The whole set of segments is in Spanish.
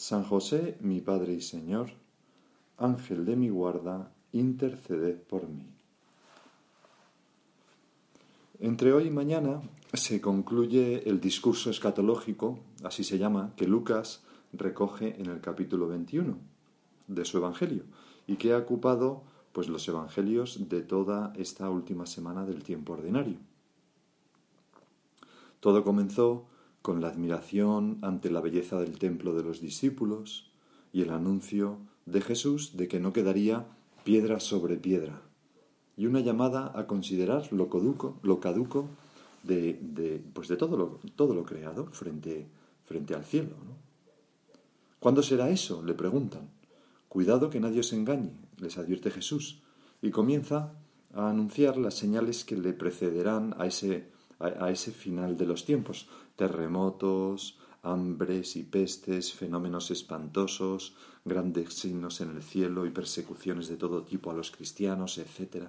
San José, mi Padre y Señor, Ángel de mi guarda, interceded por mí. Entre hoy y mañana se concluye el discurso escatológico, así se llama, que Lucas recoge en el capítulo 21 de su Evangelio y que ha ocupado pues los evangelios de toda esta última semana del tiempo ordinario. Todo comenzó con la admiración ante la belleza del templo de los discípulos y el anuncio de Jesús de que no quedaría piedra sobre piedra, y una llamada a considerar lo caduco, lo caduco de, de, pues de todo, lo, todo lo creado frente, frente al cielo. ¿Cuándo será eso? le preguntan. Cuidado que nadie os engañe, les advierte Jesús, y comienza a anunciar las señales que le precederán a ese, a ese final de los tiempos, terremotos, hambres y pestes, fenómenos espantosos, grandes signos en el cielo y persecuciones de todo tipo a los cristianos, etc.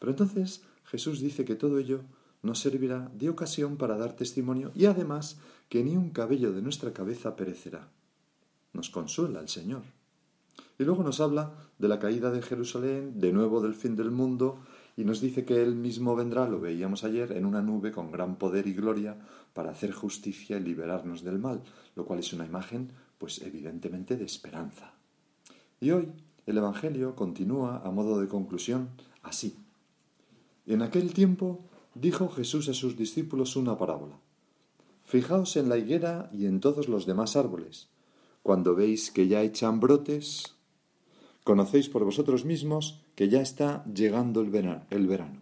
Pero entonces Jesús dice que todo ello nos servirá de ocasión para dar testimonio y además que ni un cabello de nuestra cabeza perecerá. Nos consuela el Señor. Y luego nos habla de la caída de Jerusalén, de nuevo del fin del mundo, y nos dice que Él mismo vendrá, lo veíamos ayer, en una nube con gran poder y gloria para hacer justicia y liberarnos del mal, lo cual es una imagen, pues evidentemente, de esperanza. Y hoy el Evangelio continúa a modo de conclusión así. En aquel tiempo dijo Jesús a sus discípulos una parábola. Fijaos en la higuera y en todos los demás árboles. Cuando veis que ya echan brotes, conocéis por vosotros mismos que ya está llegando el verano,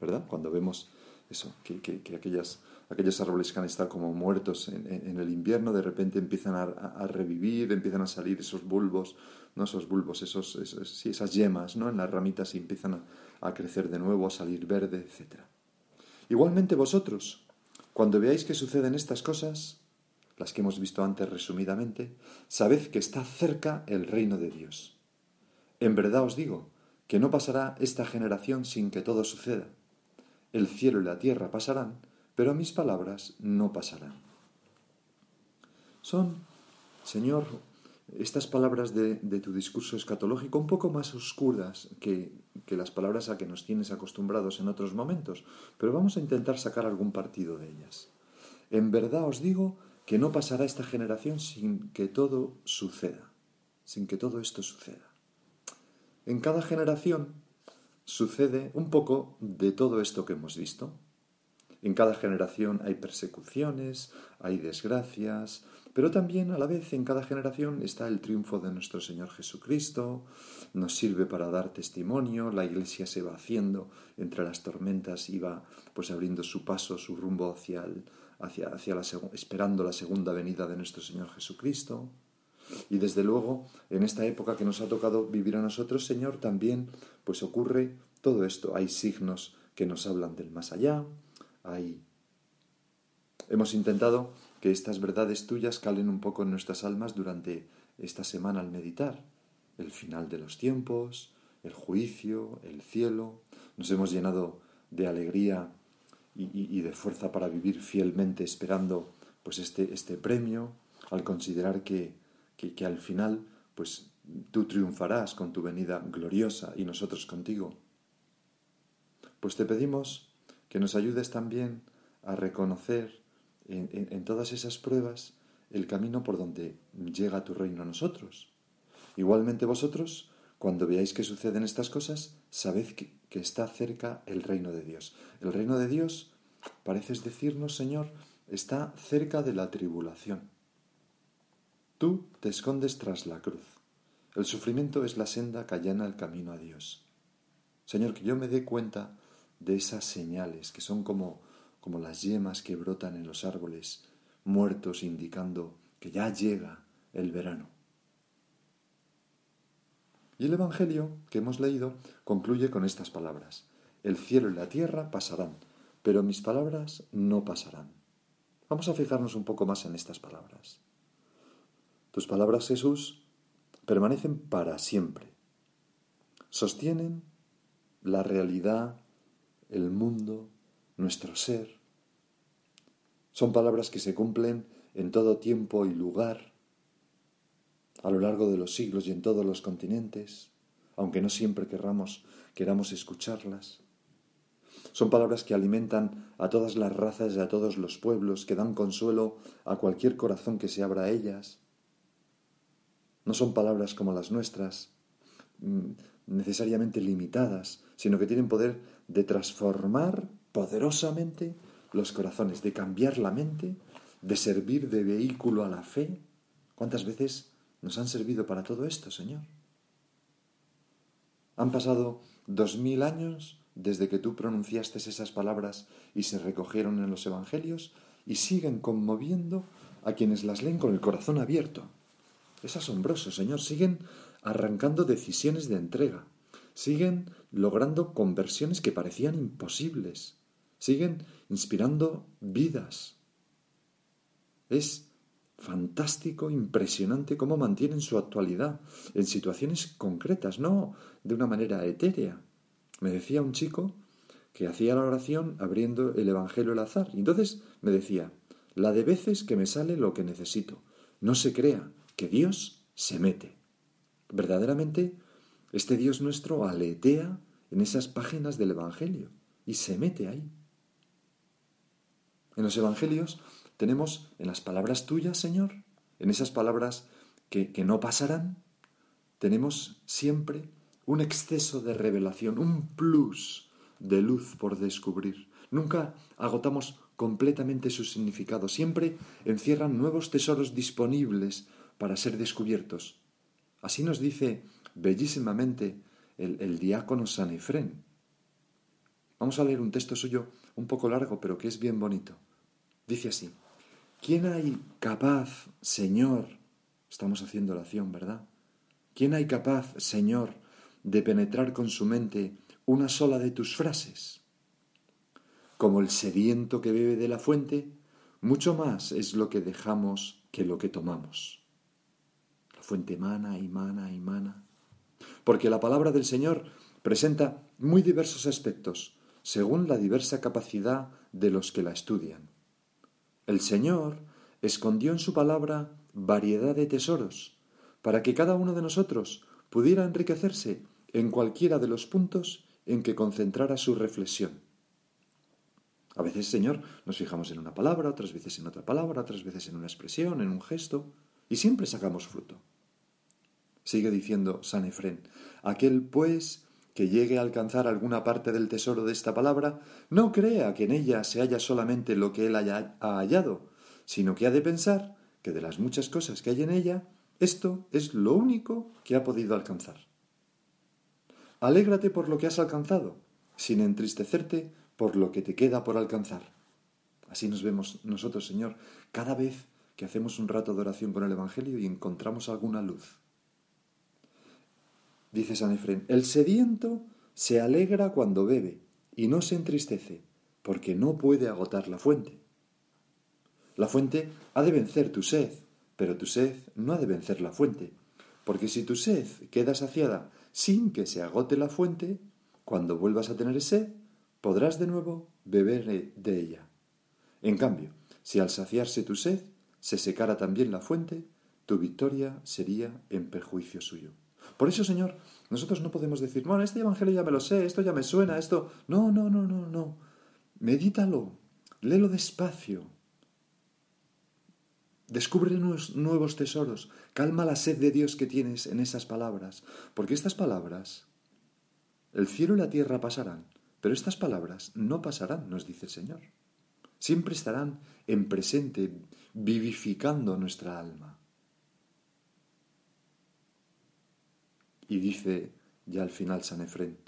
¿verdad? Cuando vemos eso, que, que, aquellas, aquellos árboles que han estado como muertos en, el invierno, de repente empiezan a, revivir, empiezan a salir esos bulbos, no esos bulbos, esos, sí, esas yemas, ¿no? En las ramitas y empiezan a, a crecer de nuevo, a salir verde, etc. Igualmente vosotros, cuando veáis que suceden estas cosas, las que hemos visto antes resumidamente, sabed que está cerca el reino de Dios. En verdad os digo que no pasará esta generación sin que todo suceda. El cielo y la tierra pasarán, pero mis palabras no pasarán. Son, Señor, estas palabras de, tu discurso escatológico un poco más oscuras que, las palabras a que nos tienes acostumbrados en otros momentos, pero vamos a intentar sacar algún partido de ellas. En verdad os digo que no pasará esta generación sin que todo suceda, sin que todo esto suceda. En cada generación sucede un poco de todo esto que hemos visto. En cada generación hay persecuciones, hay desgracias, pero también a la vez en cada generación está el triunfo de nuestro Señor Jesucristo, nos sirve para dar testimonio, la Iglesia se va haciendo entre las tormentas y va pues abriendo su paso, su rumbo hacia, hacia, hacia la, esperando la segunda venida de nuestro Señor Jesucristo. Y desde luego, en esta época que nos ha tocado vivir a nosotros, Señor, también pues ocurre todo esto. Hay signos que nos hablan del más allá, hay... Hemos intentado que estas verdades tuyas calen un poco en nuestras almas durante esta semana al meditar. El final de los tiempos, el juicio, el cielo. Nos hemos llenado de alegría y, de fuerza para vivir fielmente esperando pues este, este premio, al considerar que que, al final, pues tú triunfarás con tu venida gloriosa y nosotros contigo. Pues te pedimos que nos ayudes también a reconocer en, todas esas pruebas el camino por donde llega tu reino a nosotros. Igualmente vosotros, cuando veáis que suceden estas cosas, sabed que, que está cerca el reino de Dios. El reino de Dios, pareces decirnos, Señor, está cerca de la tribulación. Tú te escondes tras la cruz. El sufrimiento es la senda que allana el camino a Dios. Señor, que yo me dé cuenta de esas señales que son como, como las yemas que brotan en los árboles muertos indicando que ya llega el verano. Y el Evangelio que hemos leído concluye con estas palabras. El cielo y la tierra pasarán, pero mis palabras no pasarán. Vamos a fijarnos un poco más en estas palabras. Tus palabras, Jesús, permanecen para siempre. Sostienen la realidad, el mundo, nuestro ser. Son palabras que se cumplen en todo tiempo y lugar, a lo largo de los siglos y en todos los continentes, aunque no siempre querramos, queramos escucharlas. Son palabras que alimentan a todas las razas y a todos los pueblos, que dan consuelo a cualquier corazón que se abra a ellas. No son palabras como las nuestras, mm, necesariamente limitadas, sino que tienen poder de transformar poderosamente los corazones, de cambiar la mente, de servir de vehículo a la fe. ¿Cuántas veces nos han servido para todo esto, Señor? Han pasado dos mil años desde que tú pronunciaste esas palabras y se recogieron en los Evangelios y siguen conmoviendo a quienes las leen con el corazón abierto. Es asombroso, Señor. Siguen arrancando decisiones de entrega. Siguen logrando conversiones que parecían imposibles. Siguen inspirando vidas. Es fantástico, impresionante cómo mantienen su actualidad en situaciones concretas, no de una manera etérea. Me decía un chico que hacía la oración abriendo el Evangelio al azar. Y entonces me decía, la de veces que me sale lo que necesito. No se crea que Dios se mete. Verdaderamente, este Dios nuestro aletea en esas páginas del Evangelio y se mete ahí. En los Evangelios tenemos en las palabras tuyas, Señor, en esas palabras que, que no pasarán, tenemos siempre un exceso de revelación, un plus de luz por descubrir. Nunca agotamos completamente su significado, siempre encierran nuevos tesoros disponibles para ser descubiertos. Así nos dice bellísimamente el, diácono San Efrén. Vamos a leer un texto suyo un poco largo, pero que es bien bonito. Dice así, ¿quién hay capaz, Señor? Estamos haciendo oración, ¿verdad? ¿Quién hay capaz, Señor, de penetrar con su mente una sola de tus frases. Como el sediento que bebe de la fuente, mucho más es lo que dejamos que lo que tomamos. Fuente mana y mana y mana. Porque la palabra del Señor presenta muy diversos aspectos, según la diversa capacidad de los que la estudian. El Señor escondió en su palabra variedad de tesoros, para que cada uno de nosotros pudiera enriquecerse en cualquiera de los puntos en que concentrara su reflexión. A veces, Señor, nos fijamos en una palabra, otras veces en otra palabra, otras veces en una expresión, en un gesto, y siempre sacamos fruto. Sigue diciendo San Efrén, aquel pues que llegue a alcanzar alguna parte del tesoro de esta palabra, no crea que en ella se halla solamente lo que él haya, ha hallado, sino que ha de pensar que de las muchas cosas que hay en ella, esto es lo único que ha podido alcanzar. Alégrate por lo que has alcanzado, sin entristecerte por lo que te queda por alcanzar. Así nos vemos nosotros, Señor, cada vez que hacemos un rato de oración con el Evangelio y encontramos alguna luz. Dice San Efrén, el sediento se alegra cuando bebe y no se entristece, porque no puede agotar la fuente. La fuente ha de vencer tu sed, pero tu sed no ha de vencer la fuente, porque si tu sed queda saciada sin que se agote la fuente, cuando vuelvas a tener sed, podrás de nuevo beber de ella. En cambio, si al saciarse tu sed se secara también la fuente, tu victoria sería en perjuicio suyo. Por eso, Señor, nosotros no podemos decir, bueno, este Evangelio ya me lo sé, esto ya me suena, esto... No, no, no, no, no. Medítalo, léelo despacio. Descubre nuevos tesoros, calma la sed de Dios que tienes en esas palabras, porque estas palabras, el cielo y la tierra pasarán, pero estas palabras no pasarán, nos dice el Señor. Siempre estarán en presente, vivificando nuestra alma. Y dice ya al final San Efrén,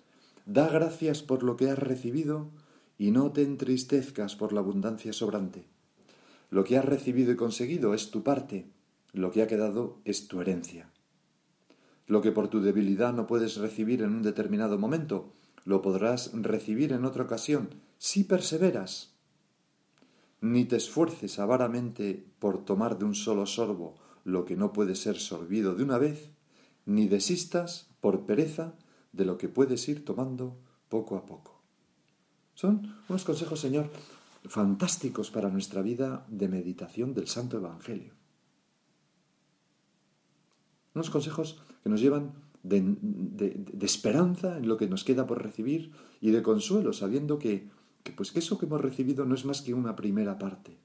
da gracias por lo que has recibido y no te entristezcas por la abundancia sobrante. Lo que has recibido y conseguido es tu parte, lo que ha quedado es tu herencia. Lo que por tu debilidad no puedes recibir en un determinado momento, lo podrás recibir en otra ocasión si perseveras. Ni te esfuerces avaramente por tomar de un solo sorbo lo que no puede ser sorbido de una vez, ni desistas por pereza de lo que puedes ir tomando poco a poco. Son unos consejos, Señor, fantásticos para nuestra vida de meditación del Santo Evangelio. Unos consejos que nos llevan de, esperanza en lo que nos queda por recibir y de consuelo, sabiendo que, que, pues, que eso que hemos recibido no es más que una primera parte.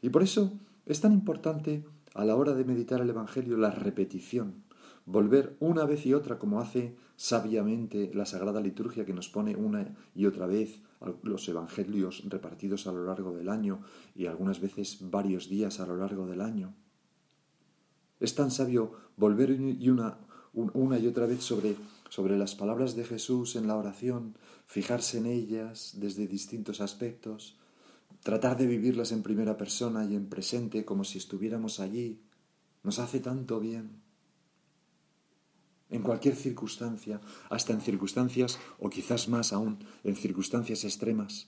Y por eso es tan importante a la hora de meditar el Evangelio la repetición, volver una vez y otra como hace sabiamente la Sagrada Liturgia que nos pone una y otra vez los Evangelios repartidos a lo largo del año y algunas veces varios días a lo largo del año. Es tan sabio volver y una, una y otra vez sobre, sobre las palabras de Jesús en la oración, fijarse en ellas desde distintos aspectos, tratar de vivirlas en primera persona y en presente como si estuviéramos allí, nos hace tanto bien en cualquier circunstancia, hasta en circunstancias, o quizás más aún, en circunstancias extremas.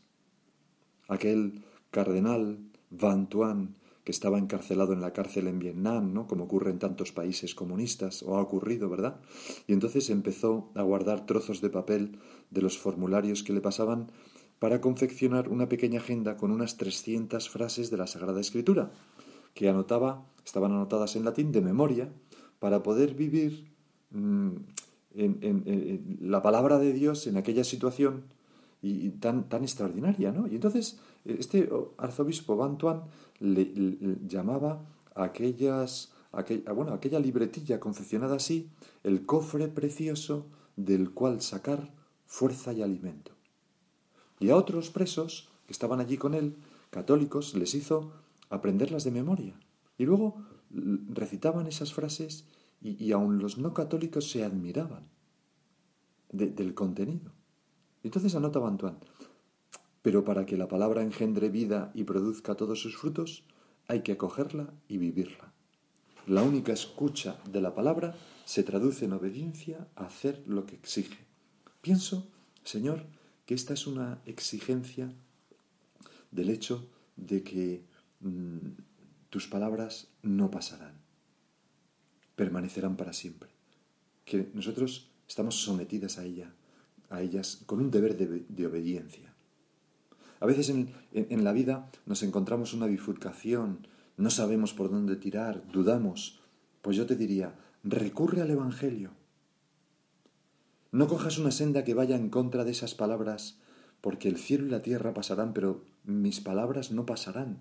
Aquel cardenal Van Tuan, que estaba encarcelado en la cárcel en Vietnam, ¿no? como ocurre en tantos países comunistas, o ha ocurrido, ¿verdad? Y entonces empezó a guardar trozos de papel de los formularios que le pasaban para confeccionar una pequeña agenda con unas 300 frases de la Sagrada Escritura, que anotaba, estaban anotadas en latín de memoria, para poder vivir Mm, la palabra de Dios en aquella situación y, tan, tan extraordinaria, ¿no? Y entonces este arzobispo Bantuan le, llamaba a aquellas, bueno, aquella libretilla confeccionada así, el cofre precioso del cual sacar fuerza y alimento. Y a otros presos que estaban allí con él, católicos, les hizo aprenderlas de memoria. Y luego recitaban esas frases y, y aun los no católicos se admiraban del contenido. Entonces anota Bantuán, pero para que la palabra engendre vida y produzca todos sus frutos, hay que acogerla y vivirla. La única escucha de la palabra se traduce en obediencia a hacer lo que exige. Pienso, Señor, que esta es una exigencia del hecho de que mm, tus palabras no pasarán permanecerán para siempre. Que nosotros estamos sometidas a ella, a ellas, con un deber de, obediencia. A veces en, en, la vida nos encontramos una bifurcación, no sabemos por dónde tirar, dudamos. Pues yo te diría, recurre al Evangelio. No cojas una senda que vaya en contra de esas palabras, porque el cielo y la tierra pasarán, pero mis palabras no pasarán.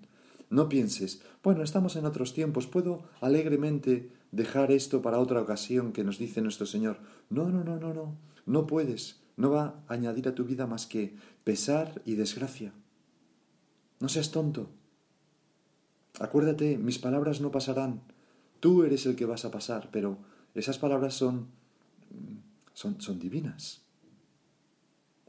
No pienses, bueno, estamos en otros tiempos, puedo alegremente dejar esto para otra ocasión que nos dice nuestro Señor. No, no, no, no, no, no puedes, no va a añadir a tu vida más que pesar y desgracia. No seas tonto. Acuérdate, mis palabras no pasarán, tú eres el que vas a pasar, pero esas palabras son, son, son divinas.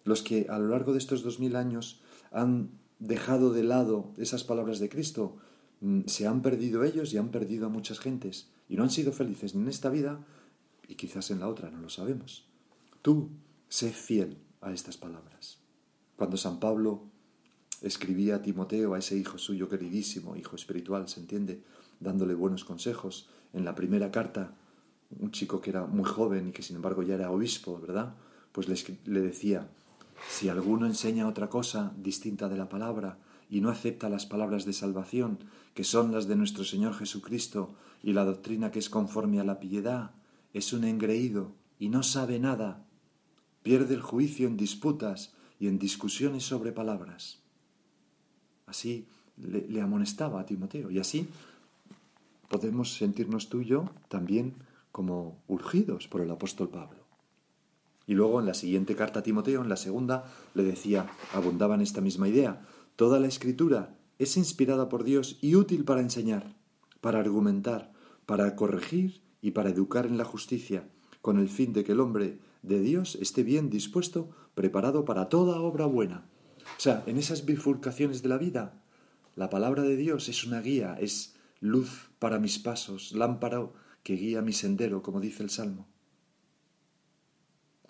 Los que a lo largo de estos dos mil años han dejado de lado esas palabras de Cristo, mm, se han perdido ellos y han perdido a muchas gentes y no han sido felices ni en esta vida y quizás en la otra, no lo sabemos. Tú sé fiel a estas palabras. Cuando San Pablo escribía a Timoteo, a ese hijo suyo queridísimo, hijo espiritual, se entiende, dándole buenos consejos, en la primera carta, un chico que era muy joven y que sin embargo ya era obispo, ¿verdad? Pues le, decía, si alguno enseña otra cosa distinta de la palabra y no acepta las palabras de salvación, que son las de nuestro Señor Jesucristo, y la doctrina que es conforme a la piedad, es un engreído y no sabe nada, pierde el juicio en disputas y en discusiones sobre palabras. Así le, amonestaba a Timoteo, y así podemos sentirnos tú y yo también como urgidos por el apóstol Pablo. Y luego en la siguiente carta a Timoteo, en la segunda, le decía, abundaba en esta misma idea, toda la escritura es inspirada por Dios y útil para enseñar, para argumentar, para corregir y para educar en la justicia, con el fin de que el hombre de Dios esté bien dispuesto, preparado para toda obra buena. O sea, en esas bifurcaciones de la vida, la palabra de Dios es una guía, es luz para mis pasos, lámpara que guía mi sendero, como dice el Salmo.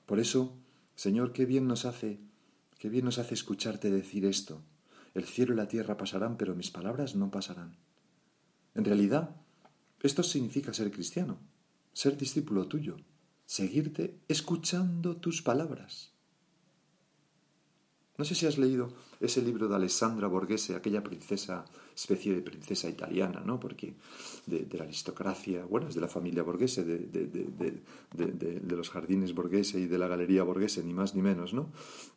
Por eso, Señor, qué bien nos hace, qué bien nos hace escucharte decir esto. El cielo y la tierra pasarán, pero mis palabras no pasarán. En realidad, esto significa ser cristiano, ser discípulo tuyo, seguirte escuchando tus palabras. No sé si has leído ese libro de Alessandra Borghese, aquella princesa, especie de princesa italiana, ¿no? Porque de, la aristocracia, bueno, es de la familia Borghese, de, de, los jardines Borghese y de la galería Borghese, ni más ni menos, ¿no?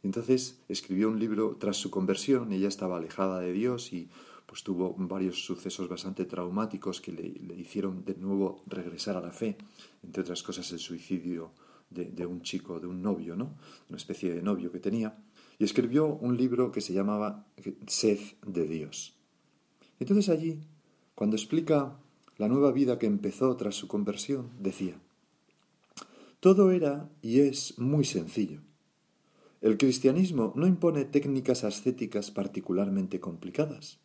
Entonces escribió un libro tras su conversión, ella estaba alejada de Dios y pues tuvo varios sucesos bastante traumáticos que le, le hicieron de nuevo regresar a la fe, entre otras cosas el suicidio de, un chico, de un novio, ¿no? Una especie de novio que tenía y escribió un libro que se llamaba Sed de Dios. Entonces allí, cuando explica la nueva vida que empezó tras su conversión, decía, todo era y es muy sencillo. El cristianismo no impone técnicas ascéticas particularmente complicadas.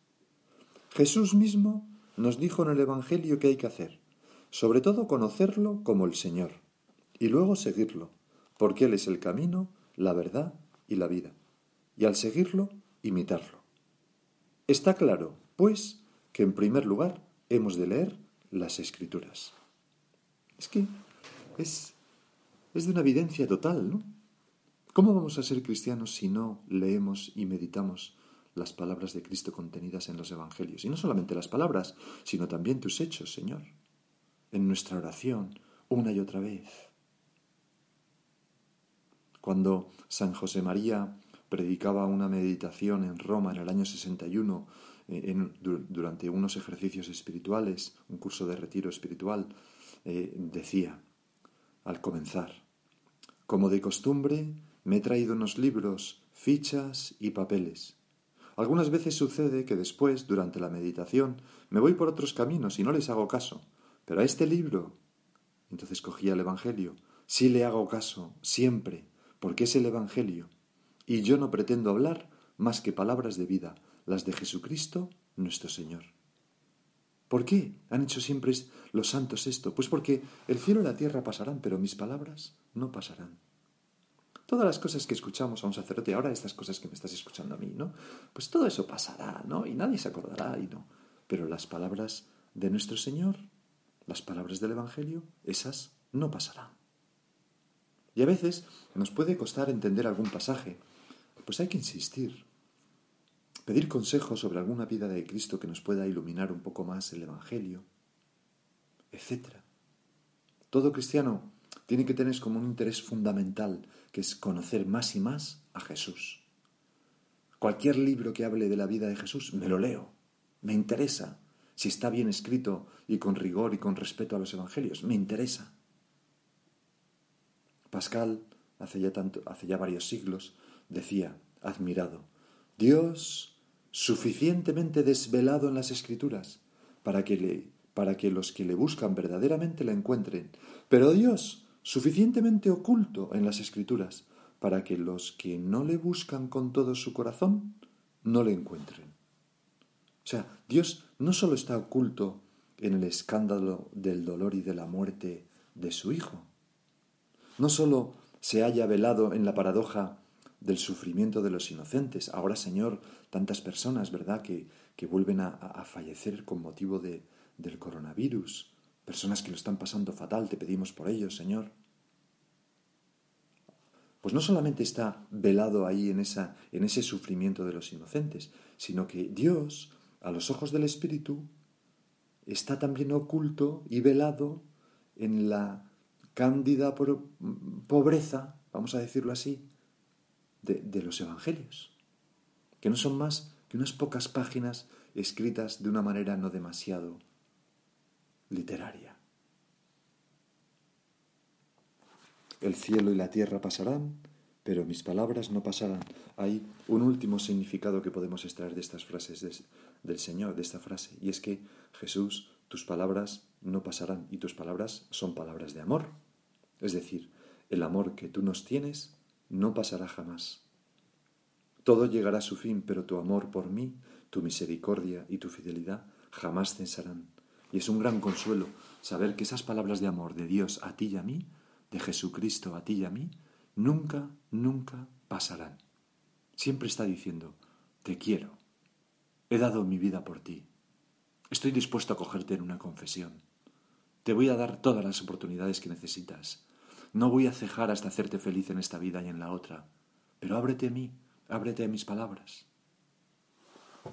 Jesús mismo nos dijo en el Evangelio qué hay que hacer, sobre todo conocerlo como el Señor, y luego seguirlo, porque Él es el camino, la verdad y la vida y al seguirlo, imitarlo. Está claro, pues, que en primer lugar hemos de leer las escrituras. Es que es, es de una evidencia total, ¿no? ¿Cómo vamos a ser cristianos si no leemos y meditamos las palabras de Cristo contenidas en los Evangelios? Y no solamente las palabras, sino también tus hechos, Señor, en nuestra oración, una y otra vez. Cuando San José María predicaba una meditación en Roma en el año 61 eh, durante unos ejercicios espirituales, un curso de retiro espiritual, eh, decía, al comenzar, como de costumbre, me he traído unos libros, fichas y papeles. Algunas veces sucede que después, durante la meditación, me voy por otros caminos y no les hago caso. Pero a este libro, entonces cogía el Evangelio, sí le hago caso, siempre, porque es el Evangelio, y yo no pretendo hablar más que palabras de vida, las de Jesucristo nuestro Señor. ¿Por qué han hecho siempre los santos esto? Pues porque el cielo y la tierra pasarán, pero mis palabras no pasarán. Todas las cosas que escuchamos a un sacerdote, ahora estas cosas que me estás escuchando a mí, ¿no? Pues todo eso pasará, ¿no? Y nadie se acordará y no. Pero las palabras de nuestro Señor, las palabras del Evangelio, esas no pasarán. Y a veces nos puede costar entender algún pasaje, pues hay que insistir, pedir consejos sobre alguna vida de Cristo que nos pueda iluminar un poco más el Evangelio, etc. Todo cristiano tiene que tener como un interés fundamental, que es conocer más y más a Jesús. Cualquier libro que hable de la vida de Jesús, me lo leo, me interesa. Si está bien escrito y con rigor y con respeto a los evangelios, me interesa. Pascal, hace ya, hace ya varios siglos, decía, admirado, Dios suficientemente desvelado en las escrituras para que, le, para que los que le buscan verdaderamente la encuentren, pero Dios suficientemente oculto en las escrituras para que los que no le buscan con todo su corazón no le encuentren. O sea, Dios no solo está oculto en el escándalo del dolor y de la muerte de su Hijo, no solo se haya velado en la paradoja del sufrimiento de los inocentes. Ahora, Señor, tantas personas, ¿verdad?, que, que vuelven a, a, fallecer con motivo de, del coronavirus. Personas que lo están pasando fatal, te pedimos por ellos, Señor. Pues no solamente está velado ahí en, esa, en ese sufrimiento de los inocentes, sino que Dios, a los ojos del Espíritu, está también oculto y velado en la cándida pobreza, vamos a decirlo así, de, los Evangelios, que no son más que unas pocas páginas escritas de una manera no demasiado literaria. El cielo y la tierra pasarán, pero mis palabras no pasarán. Hay un último significado que podemos extraer de estas frases del Señor, de esta frase, y es que Jesús, tus palabras no pasarán y tus palabras son palabras de amor. Es decir, el amor que tú nos tienes no pasará jamás. Todo llegará a su fin, pero tu amor por mí, tu misericordia y tu fidelidad jamás cesarán. Y es un gran consuelo saber que esas palabras de amor de Dios a ti y a mí, de Jesucristo a ti y a mí, nunca, nunca pasarán. Siempre está diciendo, te quiero, he dado mi vida por ti, estoy dispuesto a cogerte en una confesión, te voy a dar todas las oportunidades que necesitas, no voy a cejar hasta hacerte feliz en esta vida y en la otra, pero ábrete a mí, ábrete a mis palabras.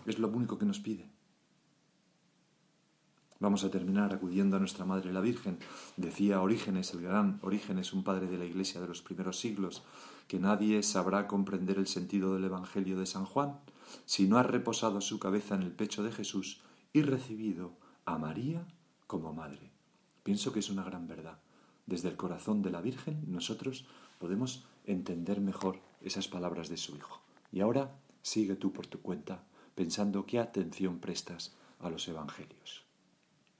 Es lo único que nos pide. Vamos a terminar acudiendo a nuestra Madre la Virgen. Decía Orígenes, el gran Orígenes, un padre de la Iglesia de los primeros siglos, que nadie sabrá comprender el sentido del Evangelio de San Juan si no ha reposado su cabeza en el pecho de Jesús y recibido a María como madre. Pienso que es una gran verdad. Desde el corazón de la Virgen nosotros podemos entender mejor esas palabras de su Hijo. Y ahora sigue tú por tu cuenta pensando qué atención prestas a los Evangelios.